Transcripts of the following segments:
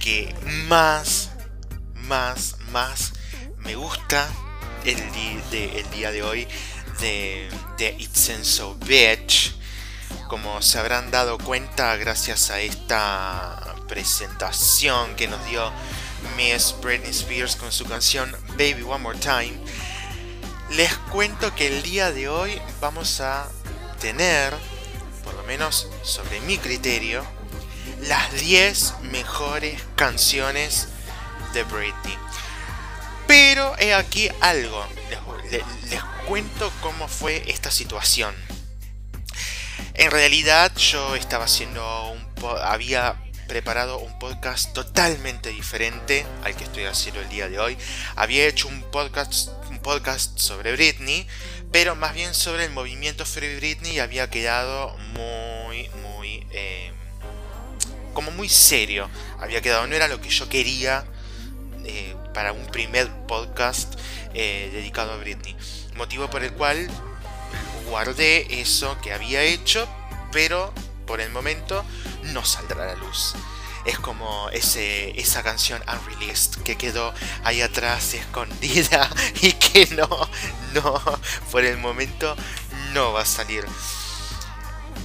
que más, más, más me gusta el, día de hoy de, de It's and So Bitch. Como se habrán dado cuenta gracias a esta presentación que nos dio Miss Britney Spears con su canción Baby One More Time, les cuento que el día de hoy vamos a tener, por lo menos sobre mi criterio, las 10 mejores canciones de Britney. Pero he aquí algo, les, cuento cómo fue esta situación. En realidad yo estaba haciendo un había preparado un podcast totalmente diferente al que estoy haciendo el día de hoy. Había hecho un podcast, un podcast sobre Britney, pero más bien sobre el movimiento Free Britney y había quedado muy, muy, eh, como muy serio. Había quedado, no era lo que yo quería eh, para un primer podcast eh, dedicado a Britney. Motivo por el cual guardé eso que había hecho, pero por el momento no saldrá a la luz. Es como ese, esa canción unreleased que quedó ahí atrás escondida y que no, no, por el momento no va a salir.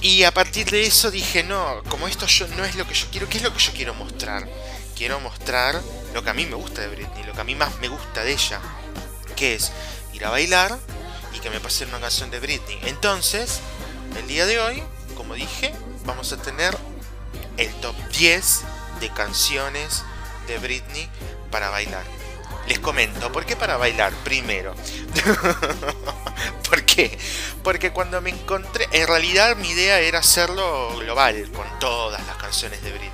Y a partir de eso dije, no, como esto yo, no es lo que yo quiero, ¿qué es lo que yo quiero mostrar? Quiero mostrar lo que a mí me gusta de Britney, lo que a mí más me gusta de ella, que es ir a bailar y que me pasen una canción de Britney. Entonces, el día de hoy, como dije, vamos a tener el top 10 de canciones de Britney para bailar. Les comento, ¿por qué para bailar? Primero. ¿Por qué? Porque cuando me encontré, en realidad mi idea era hacerlo global, con todas las canciones de Britney.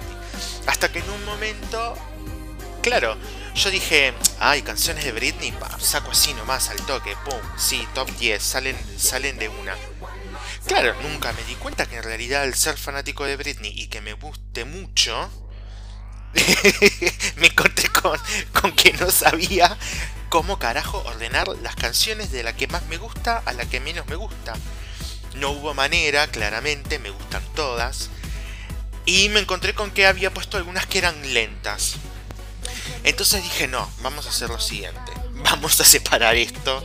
Hasta que en un momento, claro, yo dije, ay, canciones de Britney, pa, saco así nomás al toque, pum, sí, top 10, salen, salen de una. Claro, nunca me di cuenta que en realidad al ser fanático de Britney y que me guste mucho, me encontré con, con que no sabía cómo carajo ordenar las canciones de la que más me gusta a la que menos me gusta. No hubo manera, claramente, me gustan todas. Y me encontré con que había puesto algunas que eran lentas. Entonces dije, no, vamos a hacer lo siguiente. Vamos a separar esto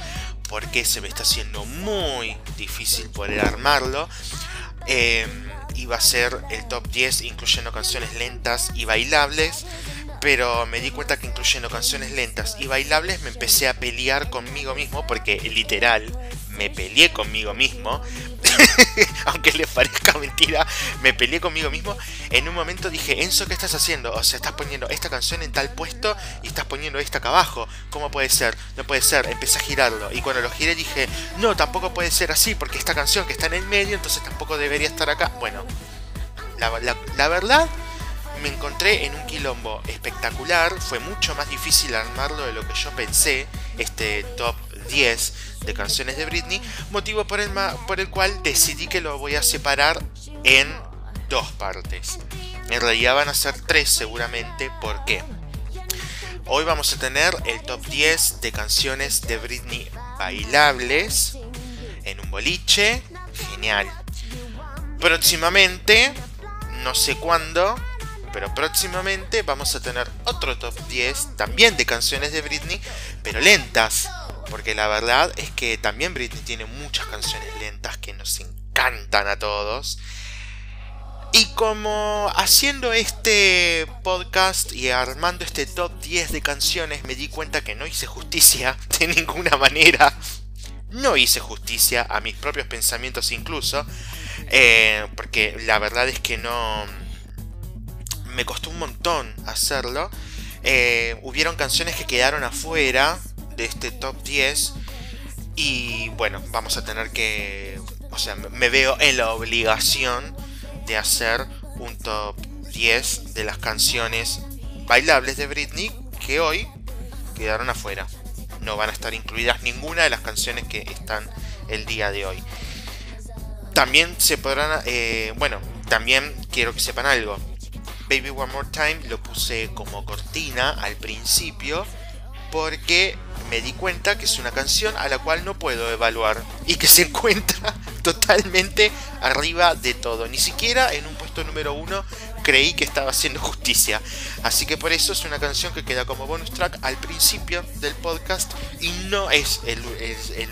porque se me está haciendo muy difícil poder armarlo. Eh, iba a ser el top 10 incluyendo canciones lentas y bailables. Pero me di cuenta que incluyendo canciones lentas y bailables me empecé a pelear conmigo mismo porque literal me peleé conmigo mismo. Aunque les parezca mentira, me peleé conmigo mismo. En un momento dije, Enzo, ¿qué estás haciendo? O sea, estás poniendo esta canción en tal puesto y estás poniendo esta acá abajo. ¿Cómo puede ser? No puede ser. Empecé a girarlo. Y cuando lo giré dije, no, tampoco puede ser así porque esta canción que está en el medio, entonces tampoco debería estar acá. Bueno, la, la- la verdad, me encontré en un quilombo espectacular. Fue mucho más difícil armarlo de lo que yo pensé. Este top 10 de canciones de Britney. Motivo por el, por el cual decidí que lo voy a separar en dos partes. En realidad van a ser tres seguramente. ¿Por qué? Hoy vamos a tener el top 10 de canciones de Britney bailables en un boliche. Genial. Próximamente, no sé cuándo, pero próximamente vamos a tener otro top 10 también de canciones de Britney, pero lentas. Porque la verdad es que también Britney tiene muchas canciones lentas que nos encantan a todos. Y como haciendo este podcast y armando este top 10 de canciones me di cuenta que no hice justicia de ninguna manera. No hice justicia a mis propios pensamientos incluso. Eh, porque la verdad es que no... Me costó un montón hacerlo. Eh, hubieron canciones que quedaron afuera de este top 10. Y bueno, vamos a tener que... O sea, me veo en la obligación de hacer un top 10 de las canciones bailables de Britney que hoy quedaron afuera. No van a estar incluidas ninguna de las canciones que están el día de hoy. También se podrán, eh, bueno, también quiero que sepan algo. Baby One More Time lo puse como cortina al principio porque me di cuenta que es una canción a la cual no puedo evaluar y que se encuentra totalmente arriba de todo. Ni siquiera en un puesto número uno creí que estaba haciendo justicia. Así que por eso es una canción que queda como bonus track al principio del podcast y no es el,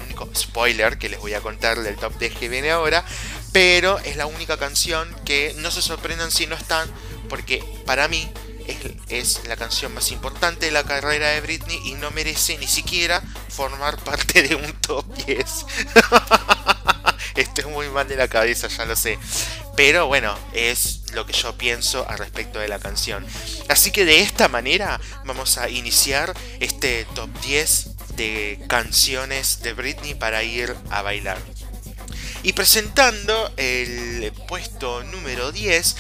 único spoiler que les voy a contar del top 10 que viene ahora, pero es la única canción que no se sorprendan si no están, porque para mí es, la canción más importante de la carrera de Britney y no merece ni siquiera formar parte de un top 10. Estoy muy mal de la cabeza, ya lo sé. Pero bueno, es lo que yo pienso al respecto de la canción. Así que de esta manera vamos a iniciar este top 10 de canciones de Britney para ir a bailar. Y presentando el puesto número 10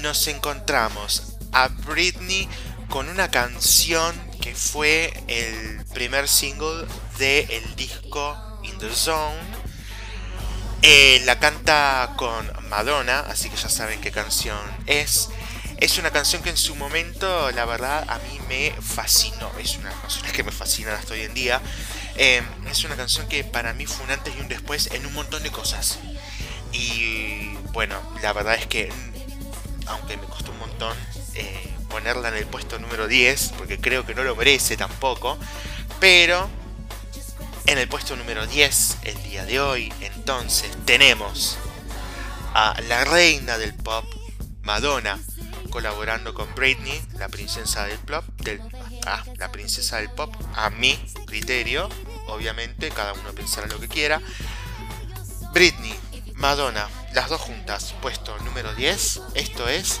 nos encontramos a Britney con una canción que fue el primer single del el disco In the Zone. Eh, la canta con Madonna, así que ya saben qué canción es. Es una canción que en su momento, la verdad, a mí me fascinó. Es una canción que me fascina hasta hoy en día. Em, es una canción que para mí fue un antes y un después en un montón de cosas. Y bueno, la verdad es que, aunque me costó un montón, eh, ponerla en el puesto número 10, porque creo que no lo merece tampoco. Pero en el puesto número 10, el día de hoy, entonces tenemos a la reina del pop, Madonna, colaborando con Britney, la princesa del pop, del, ah, la princesa del pop, a mi criterio, obviamente, cada uno pensará lo que quiera. Britney, Madonna, las dos juntas, puesto número 10. Esto es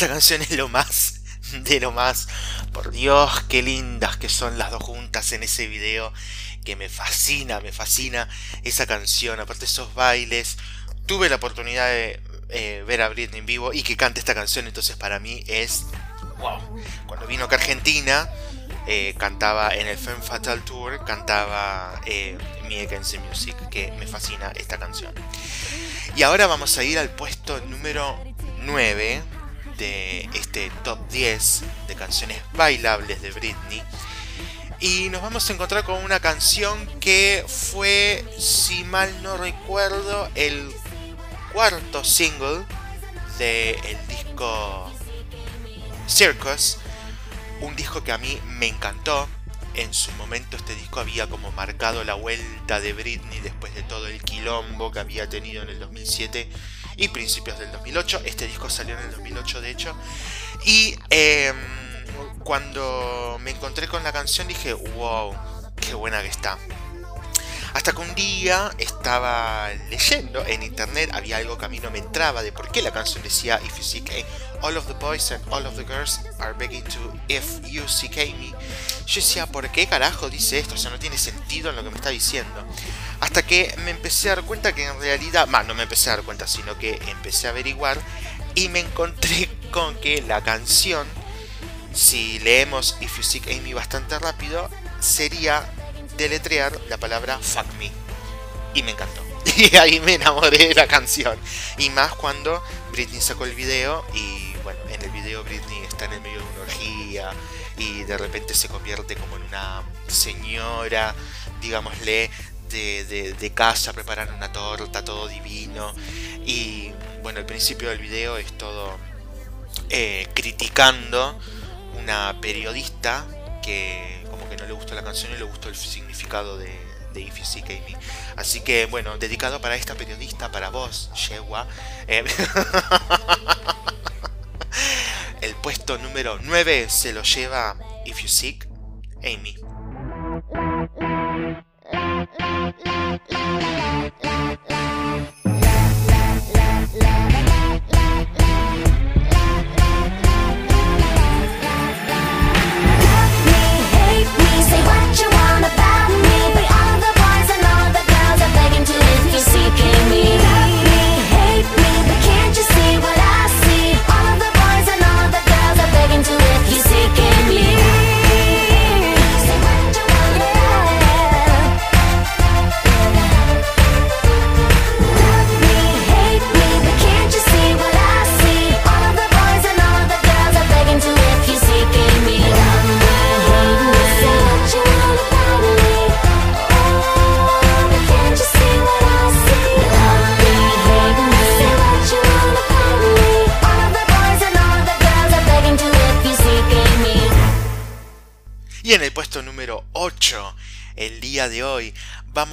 esta canción, es lo más de lo más. Por Dios, qué lindas que son las dos juntas en ese video. Que me fascina, me fascina esa canción. Aparte esos bailes. Tuve la oportunidad de eh, ver a Britney en vivo y que cante esta canción. Entonces para mí es... ¡Wow! Cuando vino acá a Argentina, eh, cantaba en el Femme Fatal Tour, cantaba eh, the Music, que me fascina esta canción. Y ahora vamos a ir al puesto número 9 de este top 10 de canciones bailables de Britney. Y nos vamos a encontrar con una canción que fue, si mal no recuerdo, el cuarto single del el disco Circus. Un disco que a mí me encantó. En su momento este disco había como marcado la vuelta de Britney después de todo el quilombo que había tenido en el 2007 y principios del 2008. Este disco salió en el 2008 de hecho. Y em, cuando me encontré con la canción dije, wow, qué buena que está. Hasta que un día estaba leyendo en internet, había algo que a mí no me entraba de por qué la canción decía If you seek all of the boys and all of the girls are begging to if you seek me. Yo decía, ¿por qué carajo dice esto? O sea, no tiene sentido en lo que me está diciendo. Hasta que me empecé a dar cuenta que en realidad, más no me empecé a dar cuenta, sino que empecé a averiguar y me encontré con que la canción, si leemos If You Seek Amy bastante rápido, sería deletrear la palabra fuck me. Y me encantó. Y ahí me enamoré de la canción. Y más cuando Britney sacó el video y bueno, en el video Britney está en el medio de una orgía y de repente se convierte como en una señora, digámosle, de, casa preparando una torta, todo divino. Y bueno, el principio del video es todo eh, criticando una periodista que como que no le gustó la canción y le gustó el significado de, If You Seek Amy. Así que bueno, dedicado para esta periodista, para vos, Shewa. Eh, el puesto número 9 se lo lleva If You Seek Amy.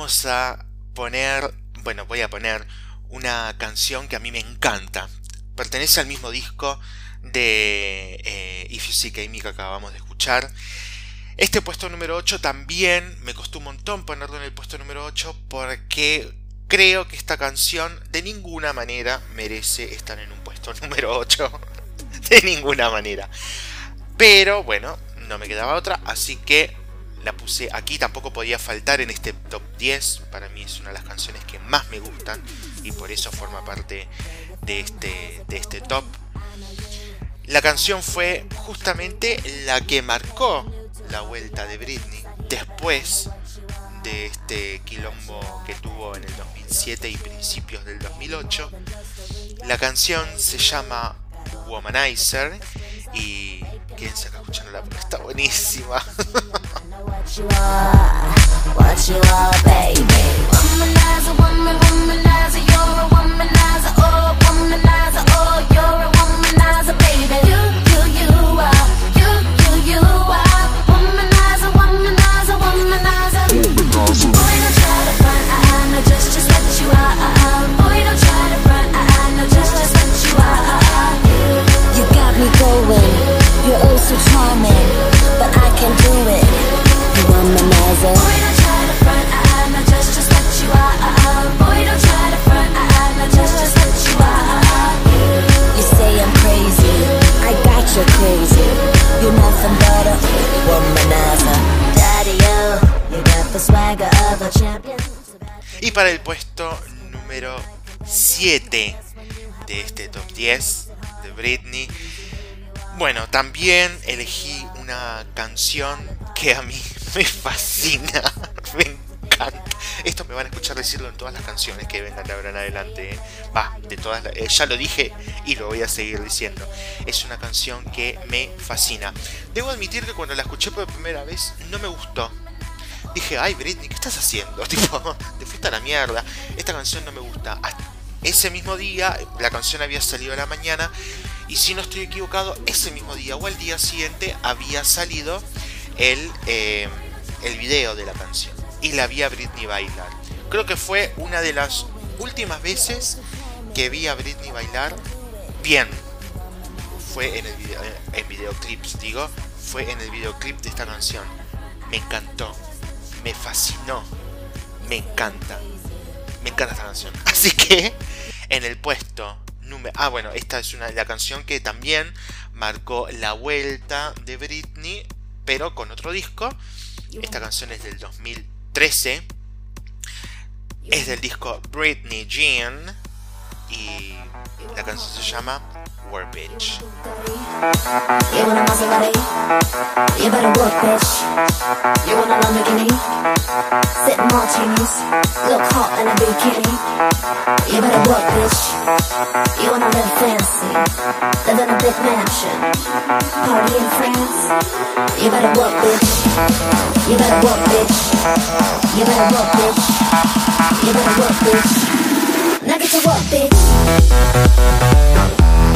Vamos a poner, bueno, voy a poner una canción que a mí me encanta. Pertenece al mismo disco de eh, If You Seek Amy que acabamos de escuchar. Este puesto número 8 también me costó un montón ponerlo en el puesto número 8 porque creo que esta canción de ninguna manera merece estar en un puesto número 8. de ninguna manera. Pero bueno, no me quedaba otra, así que la puse aquí, tampoco podía faltar en este top 10, para mí es una de las canciones que más me gustan y por eso forma parte de este, de este top. La canción fue justamente la que marcó la vuelta de Britney después de este quilombo que tuvo en el 2007 y principios del 2008. La canción se llama Womanizer y quédense acá escuchándola porque está buenísima. What you are, what you are, baby. Womanizer, woman, womanizer, you're a womanizer, oh, womanizer. Y para el puesto número 7 de este top 10 de Britney, bueno, también elegí una canción que a mí me fascina, me Esto me van a escuchar decirlo en todas las canciones que vengan de ahora en adelante. ¿eh? Va, de todas eh, ya lo dije y lo voy a seguir diciendo. Es una canción que me fascina. Debo admitir que cuando la escuché por primera vez no me gustó dije, ay Britney, ¿qué estás haciendo? Tipo, te fuiste a la mierda. Esta canción no me gusta. Ese mismo día, la canción había salido a la mañana. Y si no estoy equivocado, ese mismo día o al día siguiente había salido el, eh, el video de la canción. Y la vi a Britney bailar. Creo que fue una de las últimas veces que vi a Britney bailar bien. Fue en el video, en videoclips, digo, fue en el videoclip de esta canción. Me encantó me fascinó. me encanta. Me encanta esta canción. Así que en el puesto número... Ah, bueno, esta es una, la canción que también marcó la vuelta de Britney, pero con otro disco. Esta canción es del 2013. Es del disco Britney Jean. Y la canción se llama War Bitch. You want a Maserati? You better work, bitch. You want a Lamborghini? Sip martinis, look hot in a bikini. You better work, bitch. You wanna live fancy, live in a big mansion, party in France. You better work, bitch. You better work, bitch. You better work, bitch. You better work, bitch. Now get to work, bitch.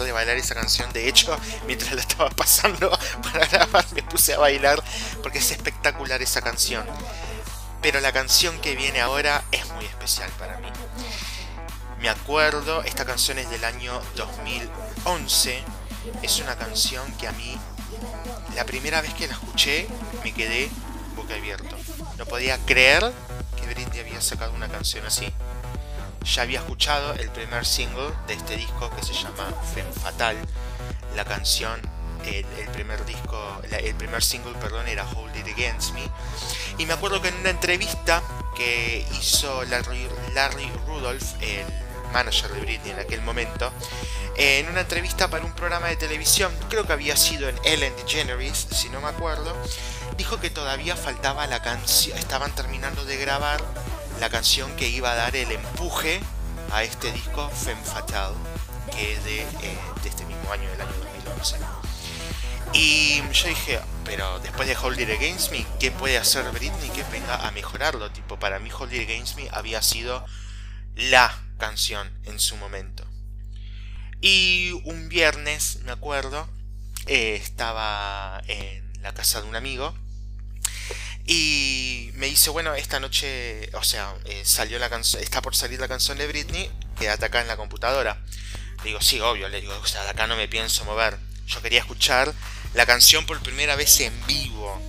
de bailar esa canción. De hecho, mientras la estaba pasando para grabar, me puse a bailar porque es espectacular esa canción. Pero la canción que viene ahora es muy especial para mí. Me acuerdo, esta canción es del año 2011. Es una canción que a mí, la primera vez que la escuché, me quedé boca abierto. No podía creer que Britney había sacado una canción así ya había escuchado el primer single de este disco que se llama Femme Fatal. La canción, el, primer disco, el primer single, perdón, era Hold It Against Me. Y me acuerdo que en una entrevista que hizo Larry, Larry Rudolph, el manager de Britney en aquel momento, en una entrevista para un programa de televisión, creo que había sido en Ellen DeGeneres, si no me acuerdo, dijo que todavía faltaba la canción, estaban terminando de grabar la canción que iba a dar el empuje a este disco Femme Fatale, que es de, eh, este mismo año, del año 2011. Y yo dije, pero después de Hold It Against Me, ¿qué puede hacer Britney que venga a mejorarlo? Tipo, para mí Hold It Against Me había sido la canción en su momento. Y un viernes, me acuerdo, eh, estaba en la casa de un amigo y me dice, bueno, esta noche, o sea, eh, salió la canción, está por salir la canción de Britney, quédate acá en la computadora. Le digo, sí, obvio, le digo, o sea, de acá no me pienso mover. Yo quería escuchar la canción por primera vez en vivo,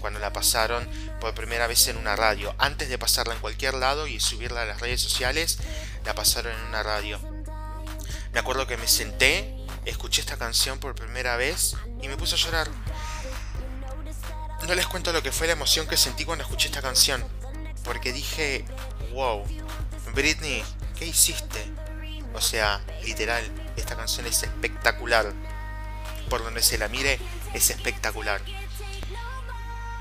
cuando la pasaron por primera vez en una radio. Antes de pasarla en cualquier lado y subirla a las redes sociales, la pasaron en una radio. Me acuerdo que me senté, escuché esta canción por primera vez y me puse a llorar. No les cuento lo que fue la emoción que sentí cuando escuché esta canción. Porque dije, wow, Britney, ¿qué hiciste? O sea, literal, esta canción es espectacular. Por donde se la mire, es espectacular.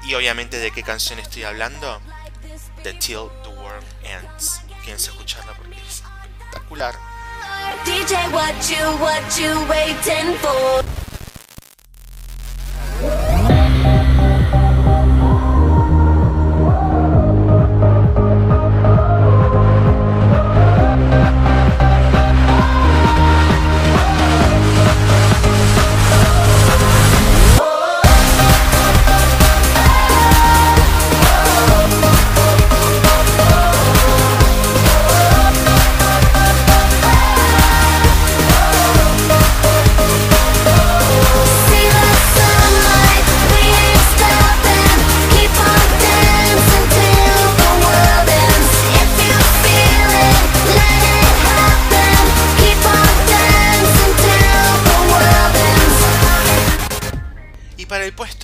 Y obviamente, ¿de qué canción estoy hablando? De Till the World Ends. Quieres escucharla porque es espectacular. DJ, what you, what you waiting for?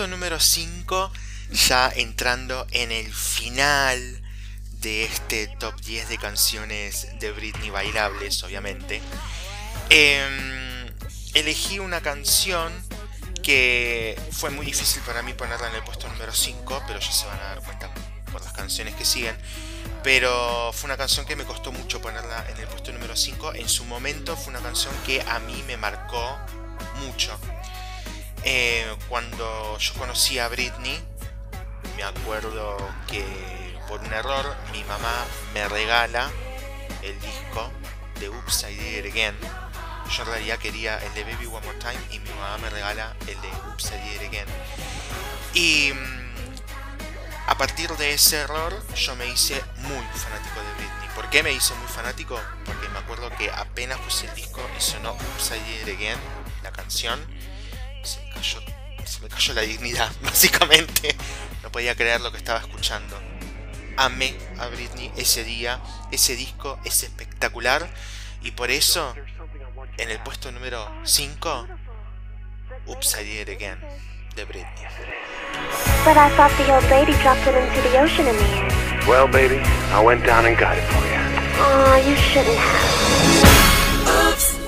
Puesto número 5, ya entrando en el final de este top 10 de canciones de Britney bailables, obviamente, em, elegí una canción que fue muy difícil para mí ponerla en el puesto número 5, pero ya se van a dar cuenta por las canciones que siguen. Pero fue una canción que me costó mucho ponerla en el puesto número 5. En su momento fue una canción que a mí me marcó mucho. Eh, cuando yo conocí a Britney, me acuerdo que por un error mi mamá me regala el disco de Oops I Did It Again. Yo en realidad quería el de Baby One More Time y mi mamá me regala el de Oops I Did It Again. Y mm, a partir de ese error yo me hice muy fanático de Britney. ¿Por qué me hice muy fanático? Porque me acuerdo que apenas puse el disco y sonó Oops I Did It Again, la canción, se me cayó, se me cayó la dignidad, básicamente. No podía creer lo que estaba escuchando. Amé a Britney ese día, ese disco es espectacular y por eso en el puesto número 5, Oops I Did It Again de Britney. But I thought the old lady dropped it into the ocean in the end. Well, baby, I went down and got it for you. Aw, you shouldn't have. Oops,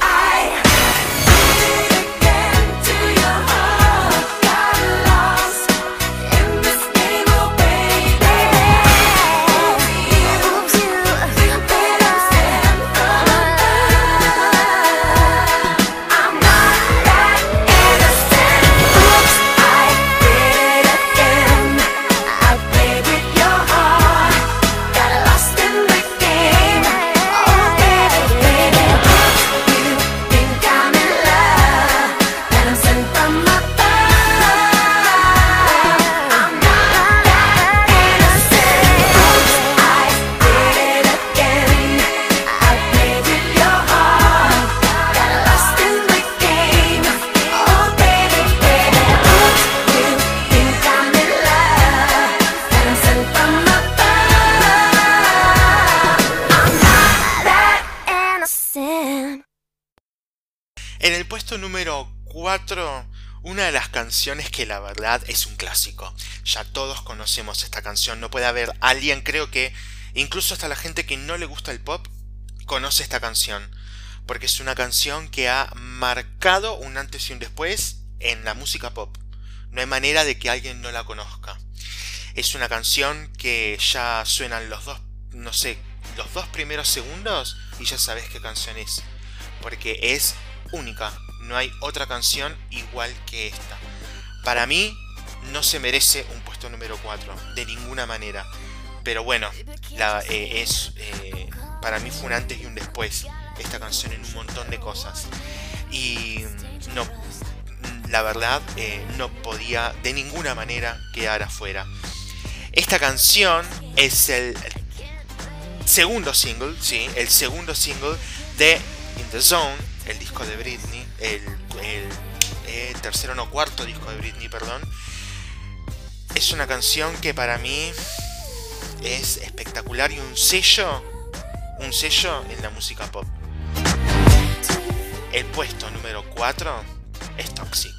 número 4, una de las canciones que la verdad es un clásico. Ya todos conocemos esta canción, no puede haber alguien, creo que incluso hasta la gente que no le gusta el pop, conoce esta canción. Porque es una canción que ha marcado un antes y un después en la música pop. No hay manera de que alguien no la conozca. Es una canción que ya suenan los dos, no sé, los dos primeros segundos y ya sabes qué canción es. Porque es única. No hay otra canción igual que esta. Para mí no se merece un puesto número 4, de ninguna manera. Pero bueno, la- eh, es, eh, para mí fue un antes y un después esta canción en un montón de cosas. Y mm, no, la verdad, eh, no podía de ninguna manera quedar afuera. Esta canción es el segundo single, sí, el segundo single de In the Zone, el disco de Britney, el, el, eh, tercero no cuarto disco de Britney, perdón. Es una canción que para mí es espectacular y un sello, un sello en la música pop. El puesto número 4 es Toxic.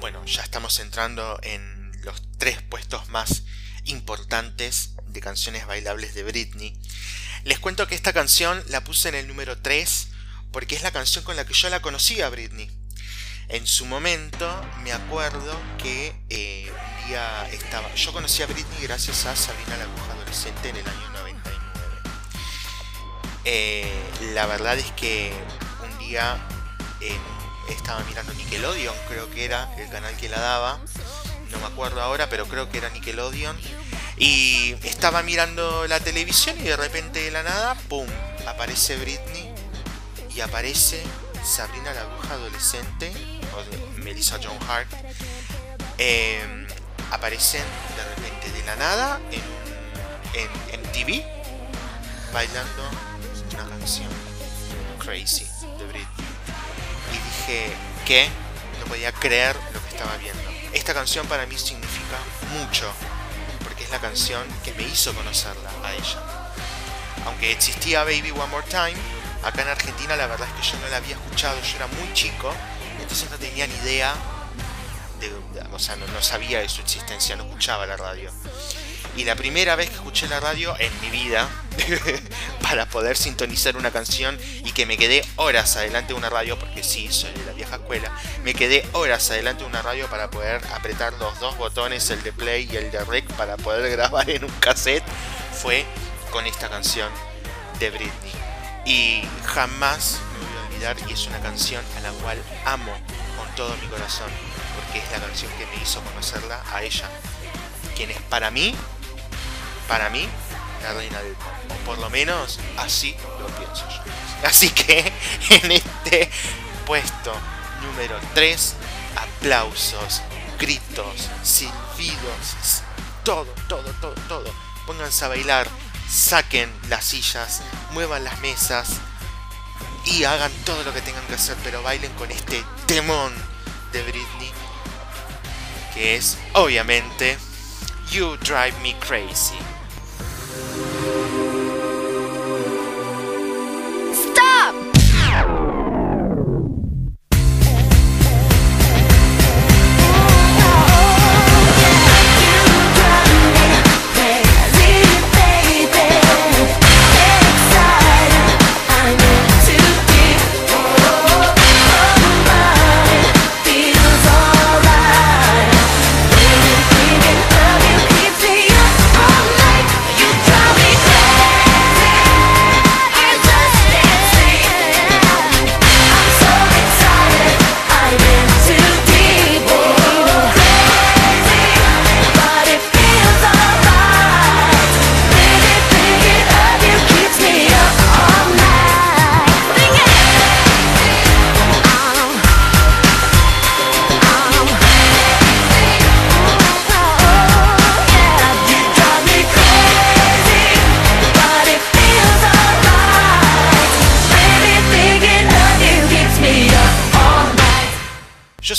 Bueno, ya estamos entrando en los tres puestos más importantes de canciones bailables de Britney. Les cuento que esta canción la puse en el número 3 porque es la canción con la que yo la conocí a Britney. En su momento me acuerdo que eh, un día estaba... Yo conocí a Britney gracias a Sabrina la Bruja Adolescente en el año 99. Eh, la verdad es que un día eh, estaba mirando Nickelodeon, creo que era el canal que la daba. No me acuerdo ahora, pero creo que era Nickelodeon. Y estaba mirando la televisión y de repente de la nada, ¡pum! aparece Britney y aparece Sabrina la bruja adolescente, o Melissa John Hart, eh, aparecen de repente de la nada en, en MTV bailando una canción Crazy de Britney. Y dije, ¿qué? No podía creer lo que estaba viendo. Esta canción para mí significa mucho, porque es la canción que me hizo conocerla a ella. Aunque existía Baby One More Time, acá en Argentina la verdad es que yo no la había escuchado, yo era muy chico, entonces no tenía ni idea, de, de- o sea, no, no sabía de su existencia, no escuchaba la radio. Y la primera vez que escuché la radio en mi vida, para poder sintonizar una canción y que me quedé horas adelante de una radio, porque sí, soy de la vieja escuela, me quedé horas adelante de una radio para poder apretar los dos botones, el de play y el de rec, para poder grabar en un cassette, fue con esta canción de Britney. Y jamás me voy a olvidar, y es una canción a la cual amo con todo mi corazón, porque es la canción que me hizo conocerla a ella, quien es para mí para mí, la reina del pop. O por lo menos así lo pienso yo. Así que en este puesto número 3, aplausos, gritos, silbidos, todo, todo, todo, todo. Pónganse a bailar, saquen las sillas, muevan las mesas y hagan todo lo que tengan que hacer, pero bailen con este temón de Britney, que es obviamente You Drive Me Crazy. Thank you.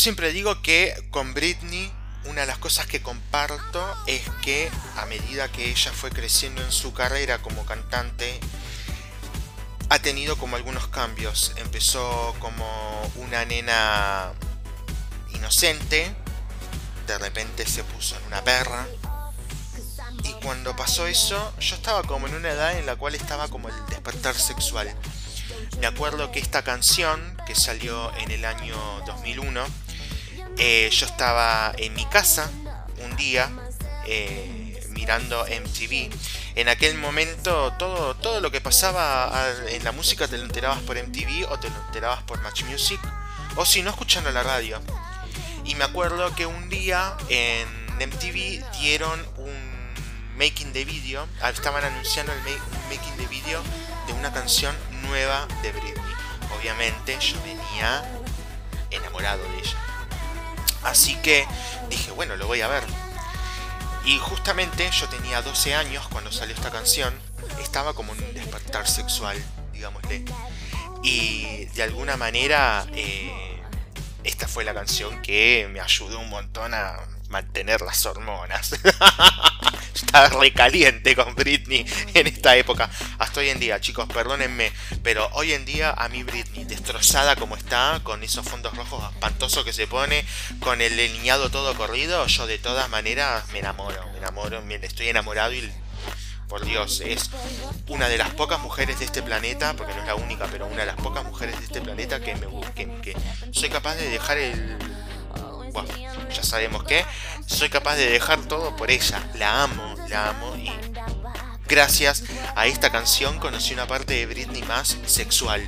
Siempre digo que con Britney una de las cosas que comparto es que a medida que ella fue creciendo en su carrera como cantante, ha tenido como algunos cambios. Empezó como una nena inocente, de repente se puso en una perra. Y cuando pasó eso, yo estaba como en una edad en la cual estaba como el despertar sexual. Me acuerdo que esta canción, que salió en el año 2001, eh, yo estaba en mi casa un día eh, mirando MTV. En aquel momento todo, todo lo que pasaba en la música te lo enterabas por MTV o te lo enterabas por Match Music o si no escuchando la radio. Y me acuerdo que un día en MTV dieron un making de video, ah, estaban anunciando el making de video de una canción nueva de Britney. Obviamente yo venía enamorado de ella. Así que dije, bueno, lo voy a ver. Y justamente yo tenía 12 años cuando salió esta canción. Estaba como un despertar sexual, digámosle. Y de alguna manera eh, esta fue la canción que me ayudó un montón a mantener las hormonas. Estaba recaliente con Britney en esta época. Hasta hoy en día, chicos, perdónenme. Pero hoy en día a mí Britney, destrozada como está, con esos fondos rojos espantosos que se pone, con el delineado todo corrido, yo de todas maneras me enamoro, me enamoro, estoy enamorado y por Dios, es una de las pocas mujeres de este planeta, porque no es la única, pero una de las pocas mujeres de este planeta que me que, que soy capaz de dejar el ya sabemos que soy capaz de dejar todo por ella. La amo, la amo y gracias a esta canción conocí una parte de Britney más sexual.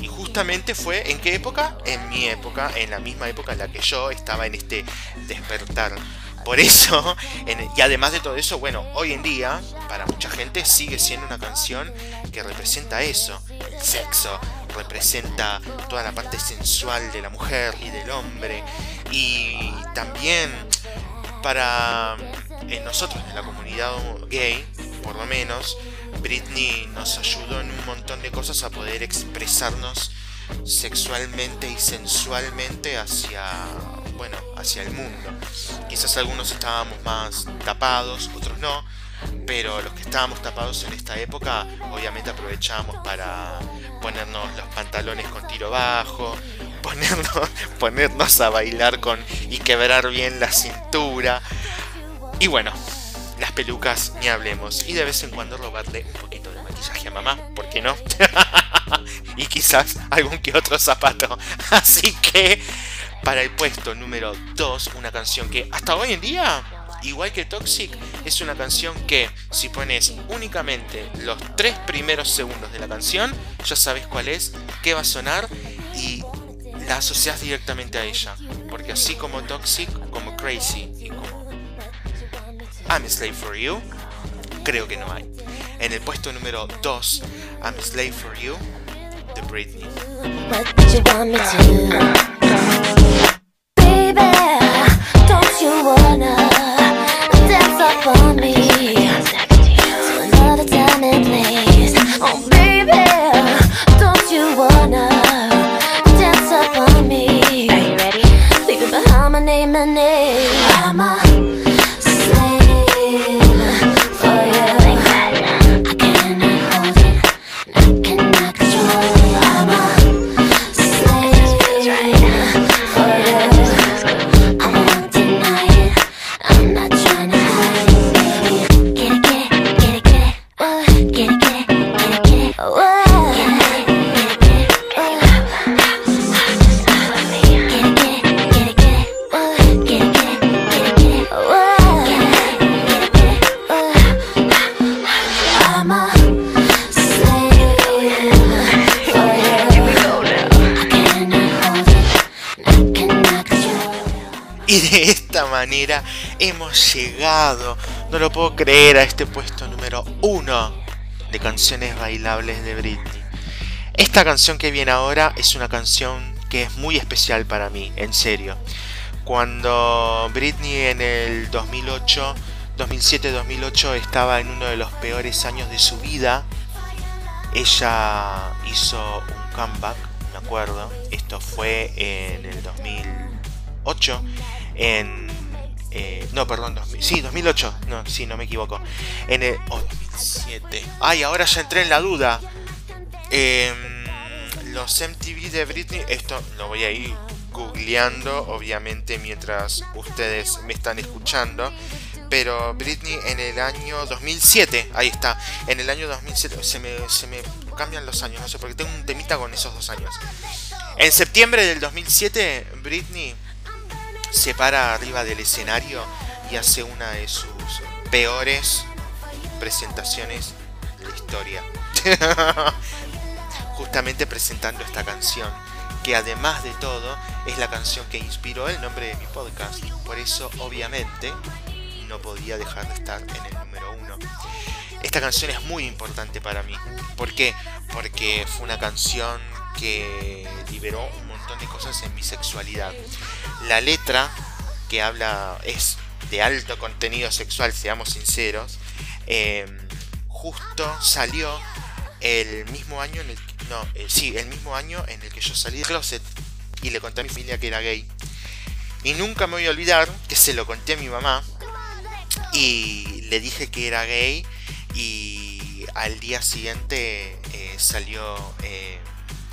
Y justamente fue en qué época? En mi época, en la misma época en la que yo estaba en este despertar Por eso, y además de todo eso, bueno, hoy en día, para mucha gente sigue siendo una canción que representa eso, el sexo, representa toda la parte sensual de la mujer y del hombre, y también para eh, nosotros en la comunidad gay, por lo menos, Britney nos ayudó en un montón de cosas a poder expresarnos sexualmente y sensualmente hacia, bueno, hacia el mundo. Quizás algunos estábamos más tapados, otros no, pero los que estábamos tapados en esta época, obviamente aprovechábamos para ponernos los pantalones con tiro bajo, ponernos, ponernos a bailar con y quebrar bien la cintura. Y bueno, las pelucas ni hablemos. Y de vez en cuando robarle un poquito de maquillaje a mamá, ¿por qué no? y quizás algún que otro zapato. Así que para el puesto número 2, una canción que hasta hoy en día, igual que Toxic, es una canción que si pones únicamente los tres primeros segundos de la canción, ya sabes cuál es, qué va a sonar y la asocias directamente a ella. Porque así como Toxic, como Crazy y como I'm a Slave for You, creo que no hay. En el puesto número 2, I'm a Slave for You, de Britney. Creer, a este puesto número uno de canciones bailables de Britney. Esta canción que viene ahora es una canción que es muy especial para mí, en serio. Cuando Britney en el 2008, 2007-2008 estaba en uno de los peores años de su vida, ella hizo un comeback, me acuerdo. Esto fue en el 2008. En. No, perdón, 2000, sí, 2008. No, sí, no me equivoco. En el. Oh, 2007. Ay, ahora ya entré en la duda. Em, los MTV de Britney. Esto lo voy a ir googleando, obviamente, mientras ustedes me están escuchando. Pero Britney en el año 2007, ahí está, en el año 2007, se me, se me cambian los años, no sé, porque tengo un temita con esos dos años. En septiembre del 2007, Britney se para arriba del escenario y hace una de sus peores presentaciones de la historia. Justamente presentando esta canción, que además de todo es la canción que inspiró el nombre de mi podcast. Por eso, obviamente, no podía dejar de estar en el número uno. Esta canción es muy importante para mí. ¿Por qué? Porque fue una canción que liberó un montón de cosas en mi sexualidad. La letra que habla es de alto contenido sexual, seamos sinceros. eh, justo salió el mismo año en el que, no, eh, sí, el mismo año en el que yo salí del closet y le conté a mi familia que era gay. Y nunca me voy a olvidar que se lo conté a mi mamá y le dije que era gay y al día siguiente eh, salió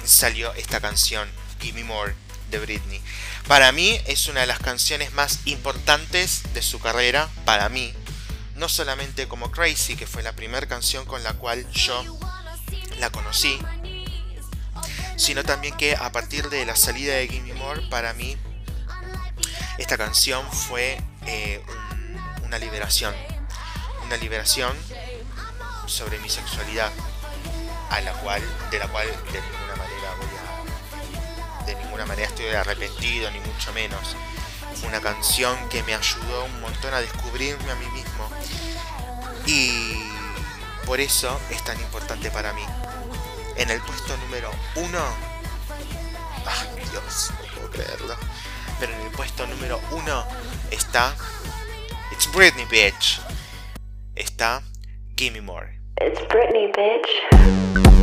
salió esta canción Gimme More de Britney. Para mí es una de las canciones más importantes de su carrera, para mí. No solamente como Crazy, que fue la primera canción con la cual yo la conocí, sino también que a partir de la salida de Gimme More, para mí esta canción fue eh, un- una liberación. Una liberación sobre mi sexualidad, a la cual, de la cual de ninguna manera voy. De ninguna manera estoy arrepentido, ni mucho menos. una canción que me ayudó un montón a descubrirme a mí mismo. Y por eso es tan importante para mí. En el puesto número uno. ¡Ah, Dios! No puedo creerlo. Pero en el puesto número uno está. It's Britney Bitch. Está Gimme More. It's Britney, bitch.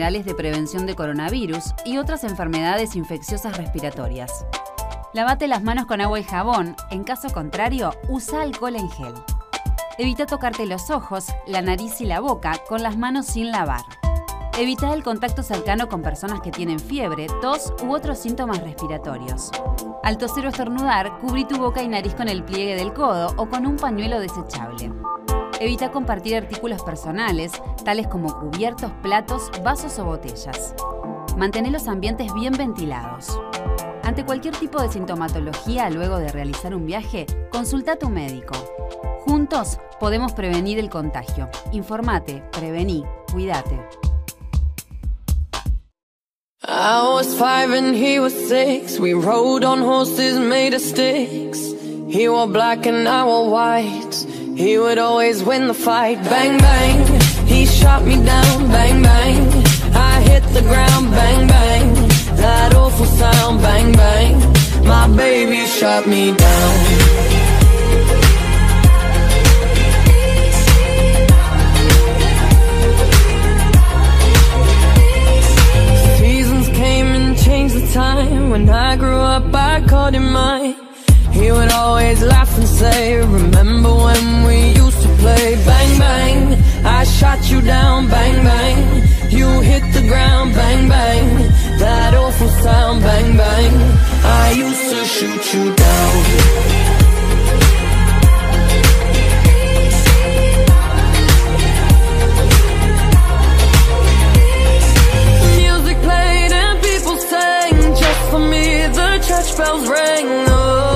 Generales de prevención de coronavirus y otras enfermedades infecciosas respiratorias. Lavate las manos con agua y jabón, en caso contrario, usa alcohol en gel. Evita tocarte los ojos, la nariz y la boca con las manos sin lavar. Evita el contacto cercano con personas que tienen fiebre, tos u otros síntomas respiratorios. Al toser o estornudar, cubrí tu boca y nariz con el pliegue del codo o con un pañuelo desechable. Evita compartir artículos personales, tales como cubiertos, platos, vasos o botellas. Mantén los ambientes bien ventilados. Ante cualquier tipo de sintomatología luego de realizar un viaje, consulta a tu médico. Juntos podemos prevenir el contagio. Informate, prevení, cuídate. I was five and he was six. We rode on horses made of sticks. He wore black and I wore white. He would always win the fight. Bang, bang. He shot me down. Bang, bang. I hit the ground. Bang, bang. That awful sound. Bang, bang. My baby shot me down. Seasons came and changed the time. When I grew up, I called him mine. He would always laugh and say, Remember when we used to play? Bang, bang. I shot you down. Bang, bang. You hit the ground. Bang, bang. That awful sound. Bang, bang. I used to shoot you down. Music played and people sang just for me. The church bells rang. Oh.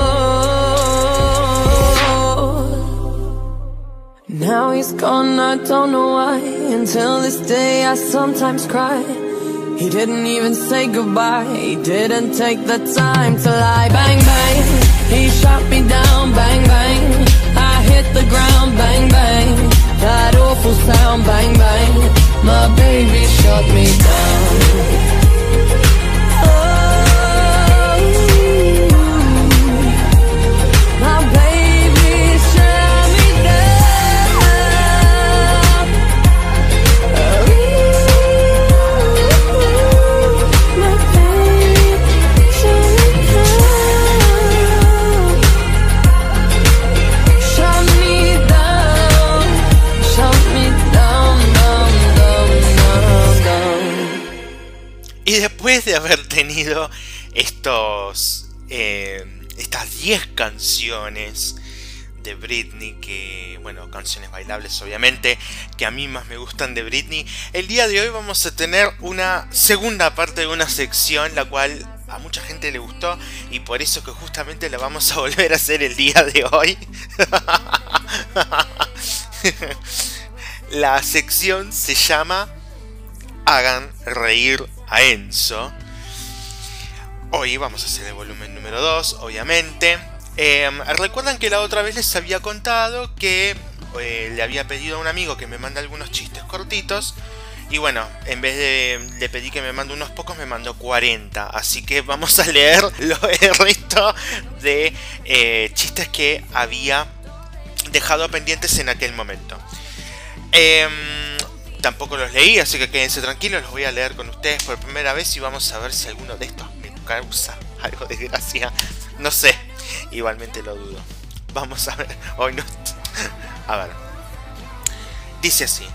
Now he's gone, I don't know why. Until this day, I sometimes cry. He didn't even say goodbye. He didn't take the time to lie. Bang, bang. He shot me down. Bang, bang. I hit the ground. Bang, bang. That awful sound. Bang, bang. My baby shot me down. De haber tenido estos. eh, estas 10 canciones de Britney, que, bueno, canciones bailables obviamente, que a mí más me gustan de Britney, el día de hoy vamos a tener una segunda parte de una sección, la cual a mucha gente le gustó y por eso que justamente la vamos a volver a hacer el día de hoy. la sección se llama Hagan reír Enzo. Hoy vamos a hacer el volumen número 2, obviamente. Eh, Recuerdan que la otra vez les había contado que eh, le había pedido a un amigo que me mande algunos chistes cortitos. Y bueno, en vez de le pedí que me mande unos pocos, me mandó 40. Así que vamos a leer lo, el resto de eh, chistes que había dejado pendientes en aquel momento. Em, tampoco los leí, así que quédense tranquilos, los voy a leer con ustedes por primera vez y vamos a ver si alguno de estos me causa algo de gracia. No sé, igualmente lo dudo. Vamos a ver, hoy no. A ver. Dice así.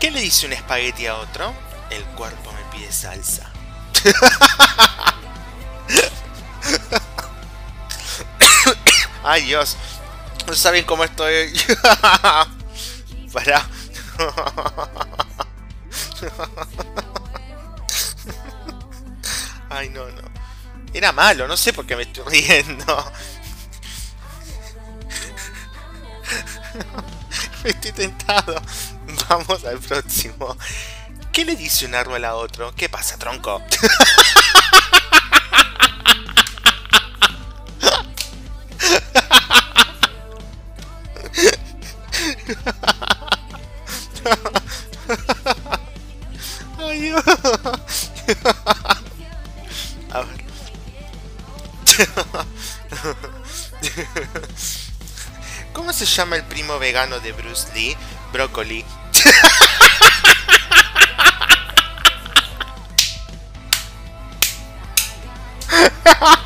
¿Qué le dice un espagueti a otro? El cuerpo me pide salsa. Ay Dios. No saben cómo estoy. Para. Ay, no, no. Era malo, no sé por qué me estoy riendo. Estoy tentado. Vamos al próximo. ¿Qué le dice un árbol a otro? ¿Qué pasa, tronco? llama el primo vegano de Bruce Lee? Brócoli.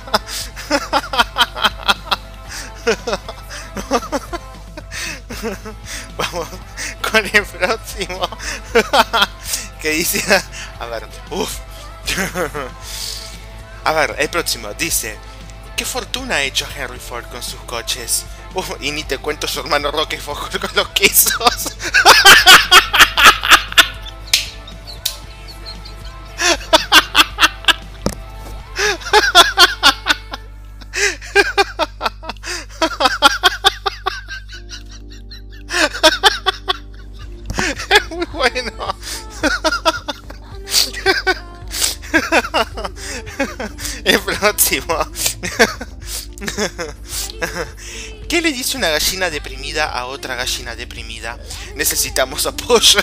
que. A ver, uff. A ver, el próximo dice. ¿Qué fortuna ha hecho Henry Ford con sus coches? Uf, y ni te cuento su hermano Roquefort con los quesos. Es una gallina deprimida a otra gallina deprimida? Necesitamos apoyo.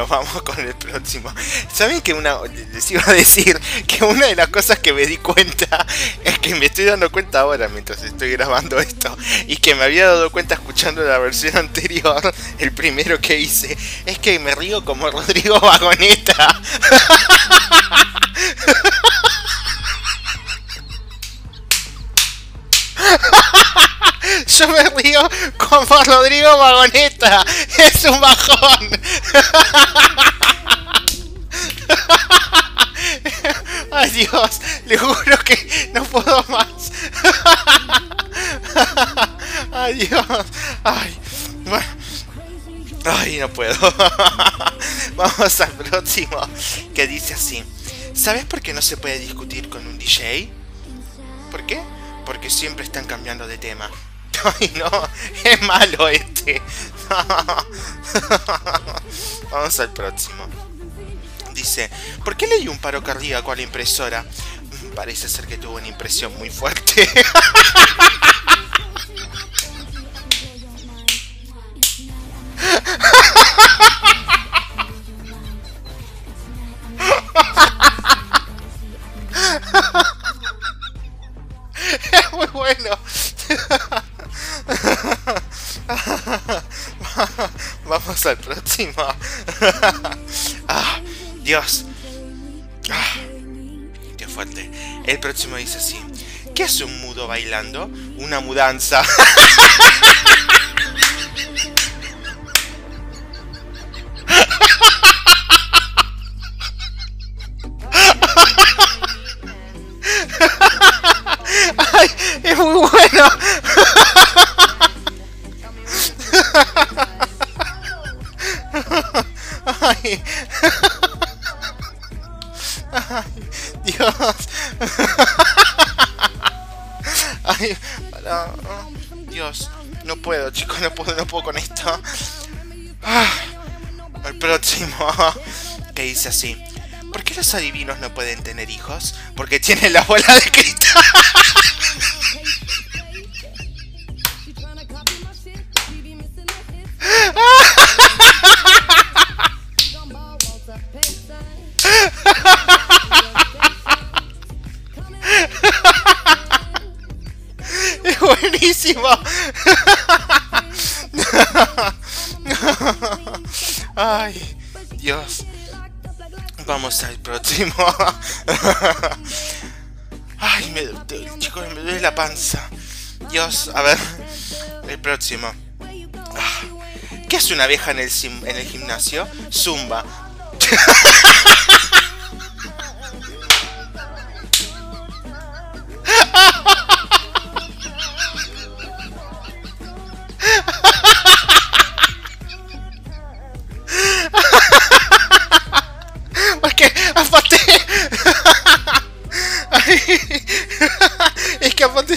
No. Bueno, vamos con el próximo. ¿Saben que una les iba a decir que una de las cosas que me di cuenta es que me estoy dando cuenta ahora mientras estoy grabando esto y que me había dado cuenta escuchando la versión anterior, el primero que hice, es que me río como Rodrigo Vagoneta. Yo me río como Rodrigo Vagoneta. Es un bajón. Ay Dios, le juro que no puedo más. Ay Dios. Ay. Ay, no puedo. Vamos al próximo. Que dice así. ¿Sabes por qué no se puede discutir con un DJ? ¿Por qué? Porque siempre están cambiando de tema. Ay, no, es malo este. Vamos al próximo. Dice, ¿por qué le un paro cardíaco a la impresora? Mm, Parece ser que tuvo una impresión muy fuerte. al próximo. Ah, Dios. Ah, qué fuerte. El próximo dice así. ¿Qué hace un mudo bailando? Una mudanza. dice así. ¿Por qué los adivinos no pueden tener hijos? Porque tienen la bola de cristal. Es buenísimo. Ay, Dios. Próximo. Ay, me, du- chicos, me duele la panza. Dios, a ver. El próximo. Ah, ¿Qué hace una vieja en el, sim- en el gimnasio? Zumba.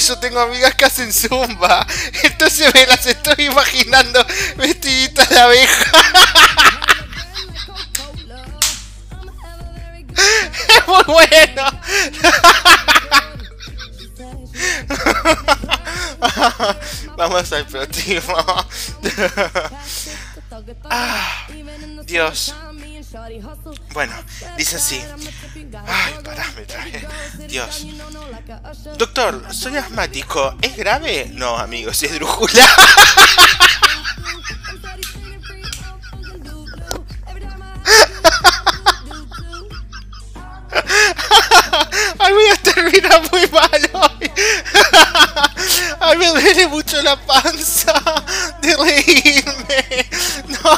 yo tengo amigas que hacen zumba. Entonces me las estoy imaginando vestiditas de abeja. Es muy bueno. Vamos al próximo. Ah, Dios. Bueno, dice así. Traje. Dios. Doctor, soy asmático. ¿Es grave? No, amigos, es drújula. Ay, voy a terminar muy mal hoy. Ay, me duele mucho la panza de reírme. No.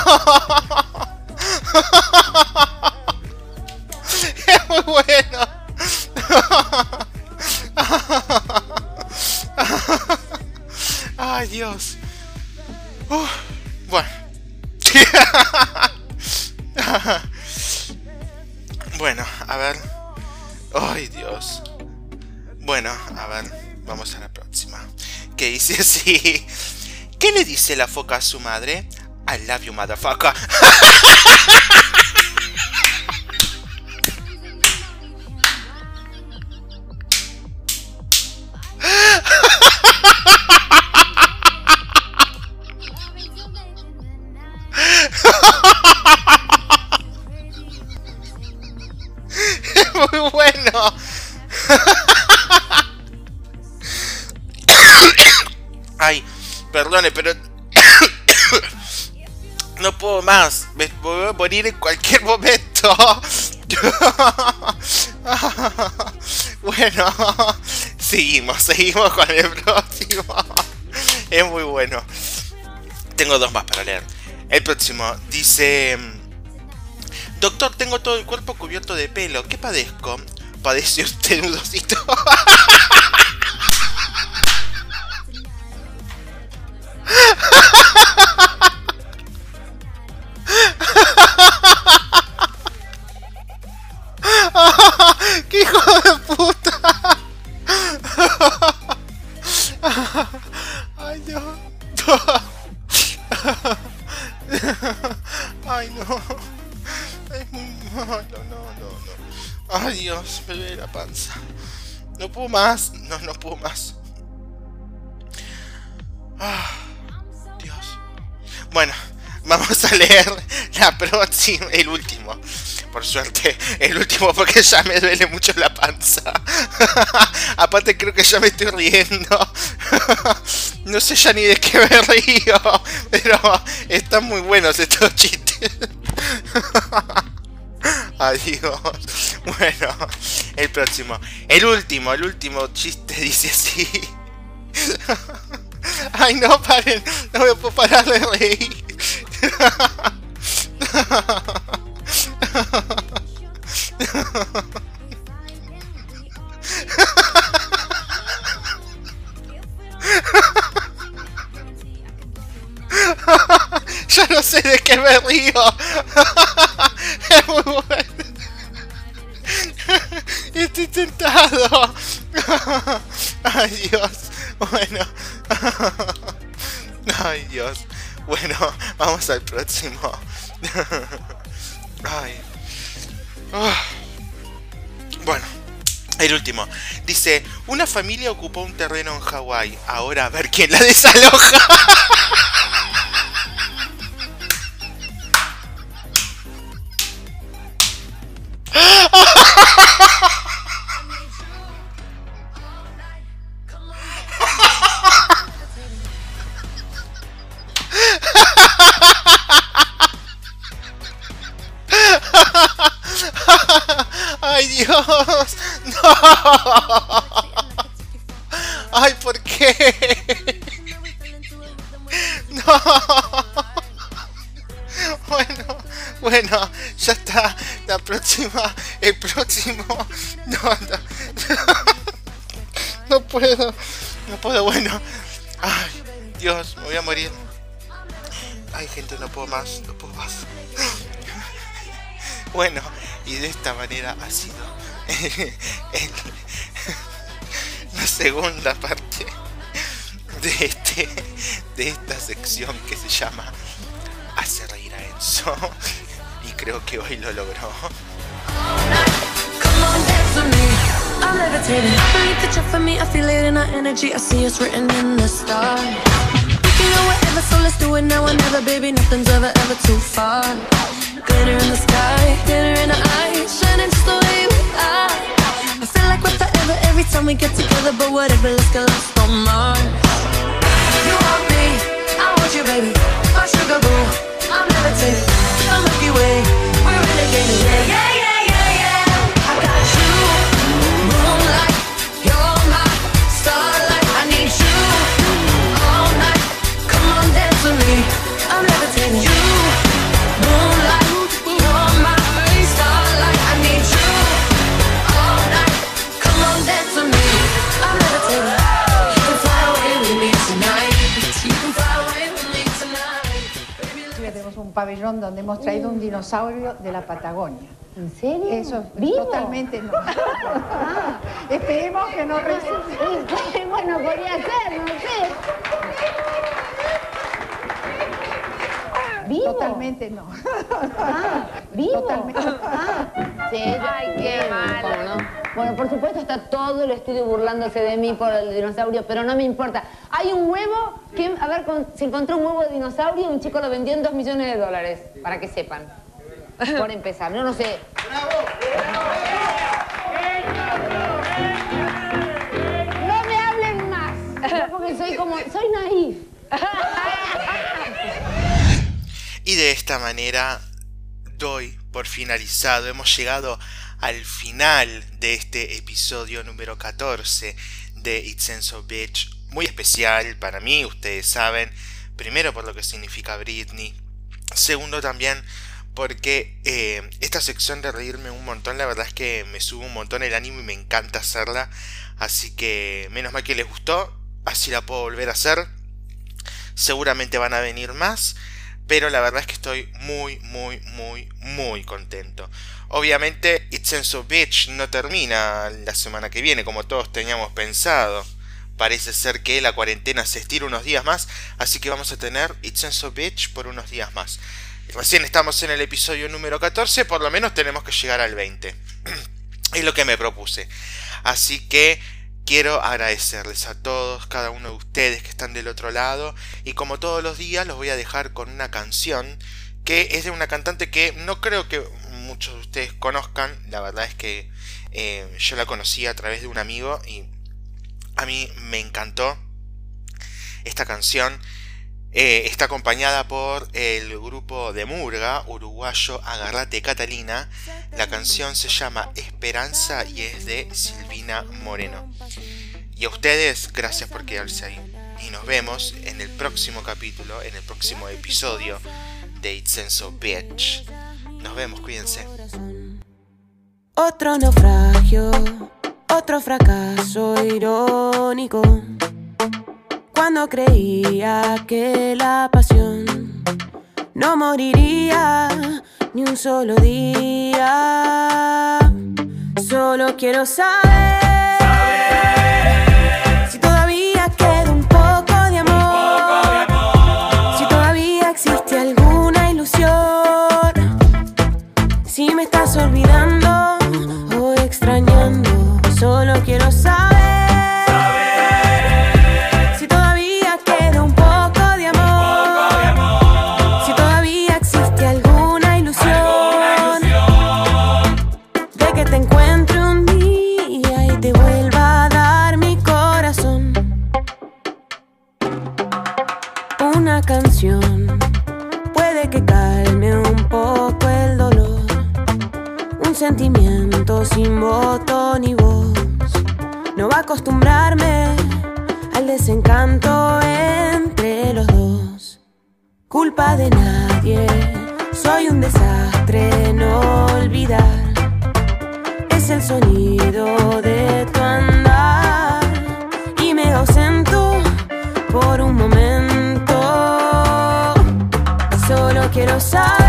Dice así. ¿Qué le dice la foca a su madre? I love you, motherfucker. morir en cualquier momento. Bueno, seguimos, seguimos con el próximo. Es muy bueno. Tengo dos más para leer. El próximo dice... Doctor, tengo todo el cuerpo cubierto de pelo. ¿Qué padezco? ¿Padece usted nudosito? Dios, me duele la panza. No puedo más. No, no puedo más. Ah, Dios. Bueno, vamos a leer la próxima, el último. Por suerte, el último porque ya me duele mucho la panza. Aparte creo que ya me estoy riendo. No sé ya ni de qué me río, pero están muy buenos estos chistes. Adiós. Bueno, el próximo. El último, el último chiste dice así. Ay, no, paren. No me puedo parar de reír. Ya no sé de qué me río. Estoy tentado. Ay, Dios. Bueno. Ay, Dios. Bueno, vamos al próximo. Ay. Ah. Bueno, el último. Dice, una familia ocupó un terreno en Hawái. Ahora a ver quién la desaloja. Próxima, el próximo. No, no. No puedo. No puedo, bueno. Ay, Dios, me voy a morir. Ay, gente, no puedo más, no puedo más. Bueno, y de esta manera ha sido la segunda parte de este de esta sección que se llama Hace reír a Enzo y creo que hoy lo logró. With me. I'm levitating. Beneath the jet for me, I feel it in our energy. I see us written in the stars. We can go wherever, so let's do it now or never, baby. Nothing's ever, ever too far. Glitter in the sky, glitter in the eyes, shining just the way we are. I feel like we're forever every time we get together, but whatever, let's get lost on Mars. You want me, I want you, baby. My sugar boo, I'm levitating. The Milky Way, we're renegading. Yeah, yeah, yeah, pabellón donde hemos traído un dinosaurio de la Patagonia. ¿En serio? Eso es ¿Vivo? totalmente no. Esperemos que no resulte. bueno, podría ser, no sé. ¿Vivo? Totalmente no. Ah, ¿vivo? Totalmente. Ah, sí, Ay, qué malo. Bueno, por supuesto está todo el estudio burlándose de mí por el dinosaurio, pero no me importa. Hay un huevo que, a ver, con- se encontró un huevo de dinosaurio y un chico lo vendió en dos millones de dólares, para que sepan. Por empezar, no, no sé. No me hablen más, porque soy como, soy naif. Y de esta manera doy por finalizado. Hemos llegado al final de este episodio número 14 de It's So Bitch. Muy especial para mí, ustedes saben. Primero por lo que significa Britney. Segundo también porque eh, esta sección de reírme un montón, la verdad es que me sube un montón el ánimo y me encanta hacerla. Así que menos mal que les gustó. Así la puedo volver a hacer. Seguramente van a venir más. Pero la verdad es que estoy muy, muy, muy, muy contento. Obviamente, It's So Bitch no termina la semana que viene, como todos teníamos pensado. Parece ser que la cuarentena se estira unos días más, así que vamos a tener It's So Bitch por unos días más. Recién estamos en el episodio número 14, por lo menos tenemos que llegar al 20. es lo que me propuse. Así que Quiero agradecerles a todos, cada uno de ustedes que están del otro lado y como todos los días los voy a dejar con una canción que es de una cantante que no creo que muchos de ustedes conozcan, la verdad es que eh, yo la conocí a través de un amigo y a mí me encantó esta canción. Eh, está acompañada por el grupo de Murga, uruguayo Agarrate Catalina. La canción se llama Esperanza y es de Silvina Moreno. Y a ustedes, gracias por quedarse ahí. Y nos vemos en el próximo capítulo, en el próximo episodio de It's Senso Bitch. Nos vemos, cuídense. Otro naufragio, otro fracaso irónico. Cuando creía que la pasión no moriría ni un solo día, solo quiero saber. sin voto ni voz. No va a acostumbrarme al desencanto entre los dos. Culpa de nadie, soy un desastre, no olvidar. Es el sonido de tu andar y me ausento por un momento. Solo quiero saber.